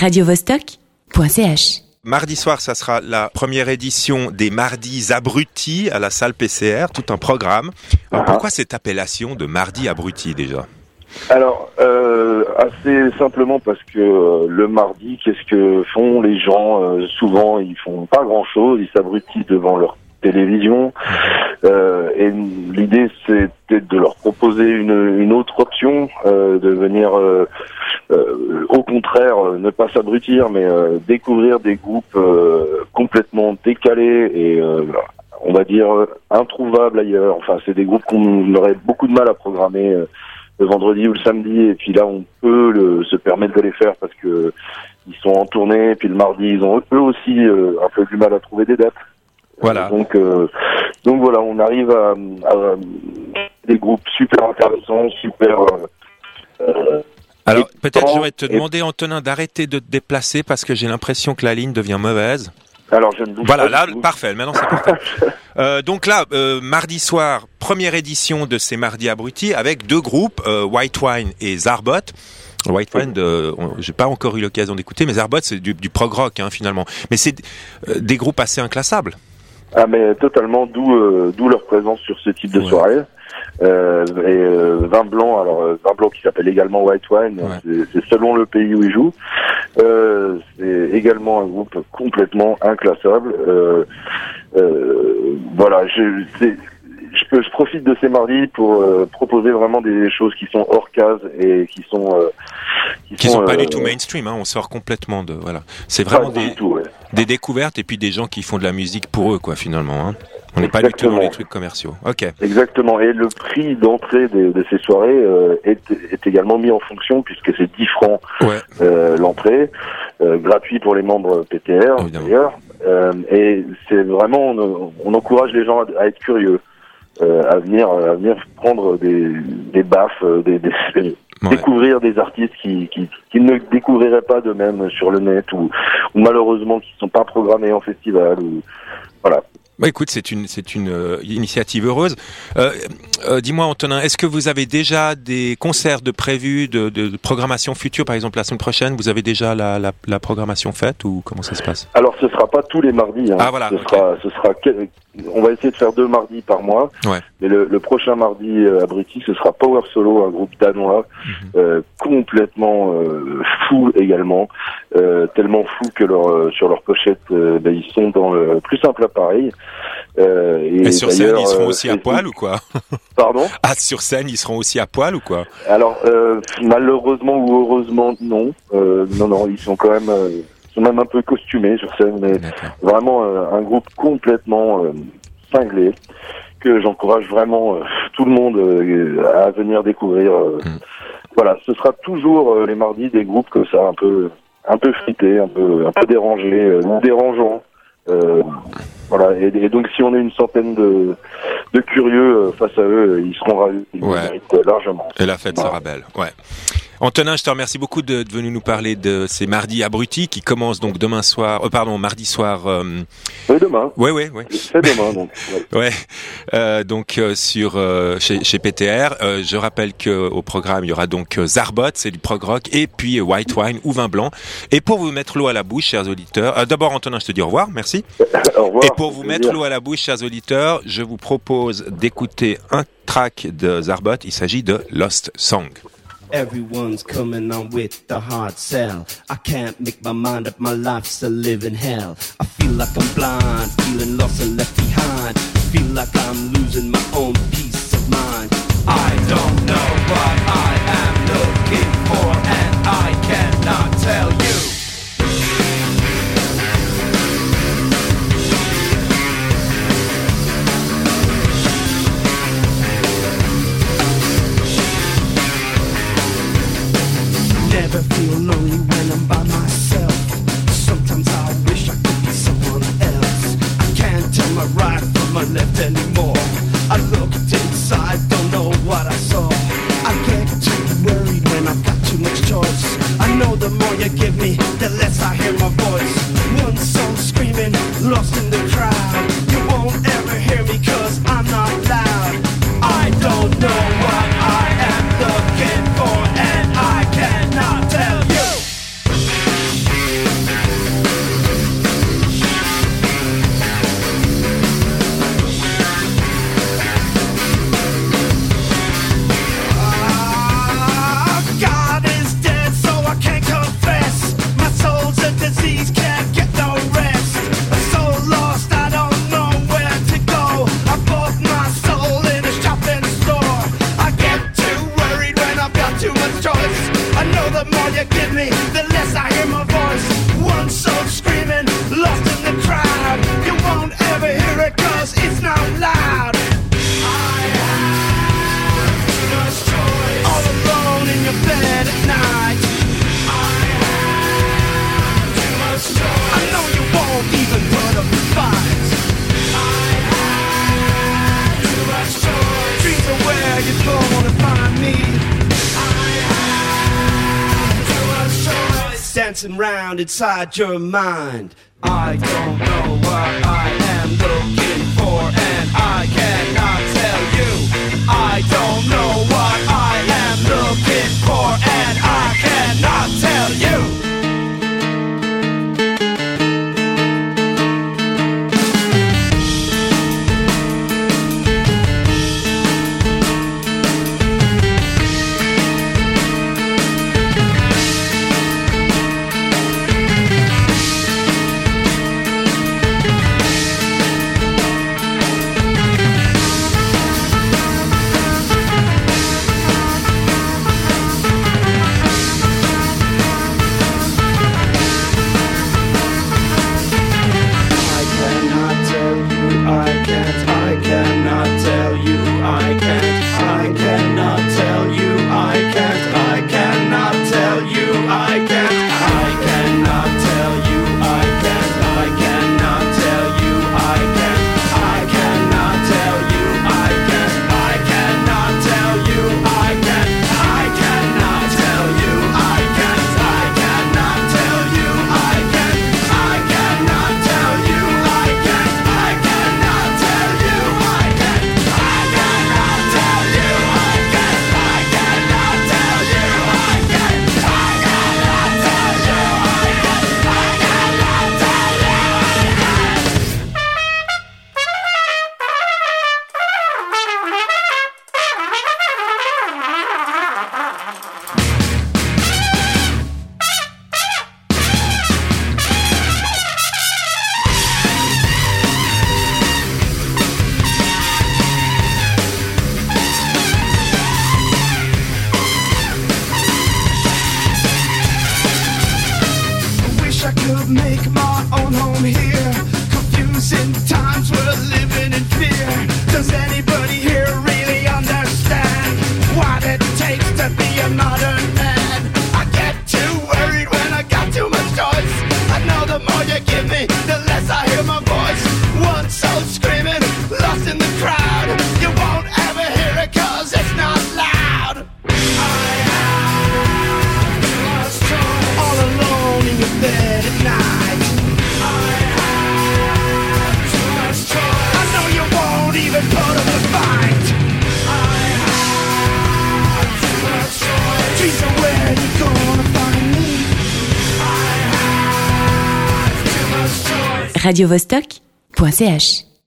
radiovostok.ch. Mardi soir, ça sera la première édition des Mardis Abrutis à la salle PCR, tout un programme. Alors, pourquoi cette appellation de Mardi Abruti déjà? Alors, euh, assez simplement parce que euh, le mardi, qu'est-ce que font les gens euh, Souvent, ils font pas grand-chose, ils s'abrutissent devant leur télévision. Euh, et l'idée, c'était de leur proposer une, une autre option, euh, de venir, au contraire, euh, ne pas s'abrutir, mais euh, découvrir des groupes euh, complètement décalés et euh, on va dire euh, introuvables ailleurs. Enfin, c'est des groupes qu'on aurait beaucoup de mal à programmer euh, le vendredi ou le samedi, et puis là, on peut le, se permettre de les faire parce que ils sont en tournée, puis le mardi, ils ont eux aussi euh, un peu du mal à trouver des dates. Voilà. Donc, euh, donc voilà, on arrive à, à des groupes super intéressants, super. euh, euh, Alors, peut-être j'aurais te et- demander, Antonin, d'arrêter de te déplacer parce que j'ai l'impression que la ligne devient mauvaise. alors je ne bouge Voilà, pas là, du tout. parfait. Maintenant, c'est parfait. Euh, donc là, euh, mardi soir, première édition de ces Mardis Abrutis avec deux groupes, euh, White Wine et Zarbot. White Wine, euh, j'ai pas encore eu l'occasion d'écouter, mais Zarbot, c'est du, du prog rock hein, finalement. Mais c'est euh, des groupes assez inclassables. Ah mais totalement, d'où euh, d'où leur présence sur ce type de Ouais. soirée. Euh, et euh, vin blanc, alors euh, vin blanc qui s'appelle également White Wine, Ouais. c'est- selon le pays où ils jouent. Euh, c'est également un groupe complètement inclassable. Voilà, je, c'est- je, peux, je profite de ces mardis pour proposer vraiment des choses qui sont hors case et qui sont euh, Qui sont pas du tout mainstream, hein, on sort complètement de voilà. C'est vraiment des, tout, ouais. des découvertes et puis des gens qui font de la musique pour eux quoi finalement. Hein. On n'est pas du tout dans les trucs commerciaux. Ok. Exactement. Et le prix d'entrée de, de ces soirées euh, est, est également mis en fonction puisque c'est 10 francs Ouais. euh, l'entrée, euh, gratuit pour les membres PTR d'ailleurs. Euh, et c'est vraiment, on, on encourage les gens à, à être curieux, euh, à venir, à venir prendre des, des baffes, euh, des, des- Ouais. découvrir des artistes qui, qui, qui ne découvriraient pas d'eux-mêmes sur le net ou, ou malheureusement qui sont pas programmés en festival. Ou, voilà. Bah écoute, c'est une c'est une euh, initiative heureuse. Euh, euh, Dis-moi Antonin, est-ce que vous avez déjà des concerts de prévus de, de, de programmation future, par exemple la semaine prochaine? Vous avez déjà la, la, la programmation faite ou comment ça se passe? Alors ce sera pas tous les mardis. Hein. Ah, voilà, Ce sera, ce sera. On va essayer de faire deux mardis par mois. Ouais. Mais le, le prochain mardi euh, à Brity, ce sera Power Solo, un groupe danois Mhm. euh, complètement euh, fou également, euh, tellement fou que leur, euh, sur leur pochette, euh, ben, ils sont dans le plus simple appareil. Euh, Et sur scène, ils seront euh, aussi à poil ou quoi Pardon. Ah, sur scène, ils seront aussi à poil ou quoi Alors euh, malheureusement ou heureusement non, euh, non non, ils sont quand même, ils sont même un peu costumés sur scène, mais vraiment un groupe complètement cinglé que j'encourage vraiment tout le monde à venir découvrir. euh. Mm. Voilà, ce sera toujours les mardis des groupes comme ça, un peu, un peu frités, un peu, un peu dérangés, dérangeants. Euh, voilà, et, et donc si on a une centaine de, de curieux euh, face à eux, ils seront ravis, ils Ouais. méritent largement. Et la fête Voilà. sera belle. Ouais. Antonin, je te remercie beaucoup de, de venir nous parler de ces mardis abrutis qui commencent donc demain soir, euh, pardon, mardi soir. Euh, Oui, demain, ouais, ouais, ouais. c'est demain donc. ouais. Ouais, euh, donc euh, sur euh, chez, chez PTR, euh, je rappelle que au programme il y aura donc Zarbot, c'est du prog rock, et puis White Wine ou vin blanc. Et pour vous mettre l'eau à la bouche, chers auditeurs, euh, d'abord Antonin, je te dis au revoir, merci. Au revoir. et pour vous mettre l'eau à la bouche, chers auditeurs, je vous propose d'écouter un track de Zarbot. Il s'agit de Lost Song. Everyone's coming on with the hard sell. I can't make my mind up, my life's a living hell. I feel like I'm blind, feeling lost and left behind. Feel like I'm losing my own peace of mind. I hear my voice. One soul screaming, lost in dancing round inside your mind. I don't know why I am looking. make my own home here. Confusing times we're living in fear. Does anybody here really understand what it takes to be a modern man? I get too worried when I got too much choice. I know the more you give me, the less I. radiovostok.ch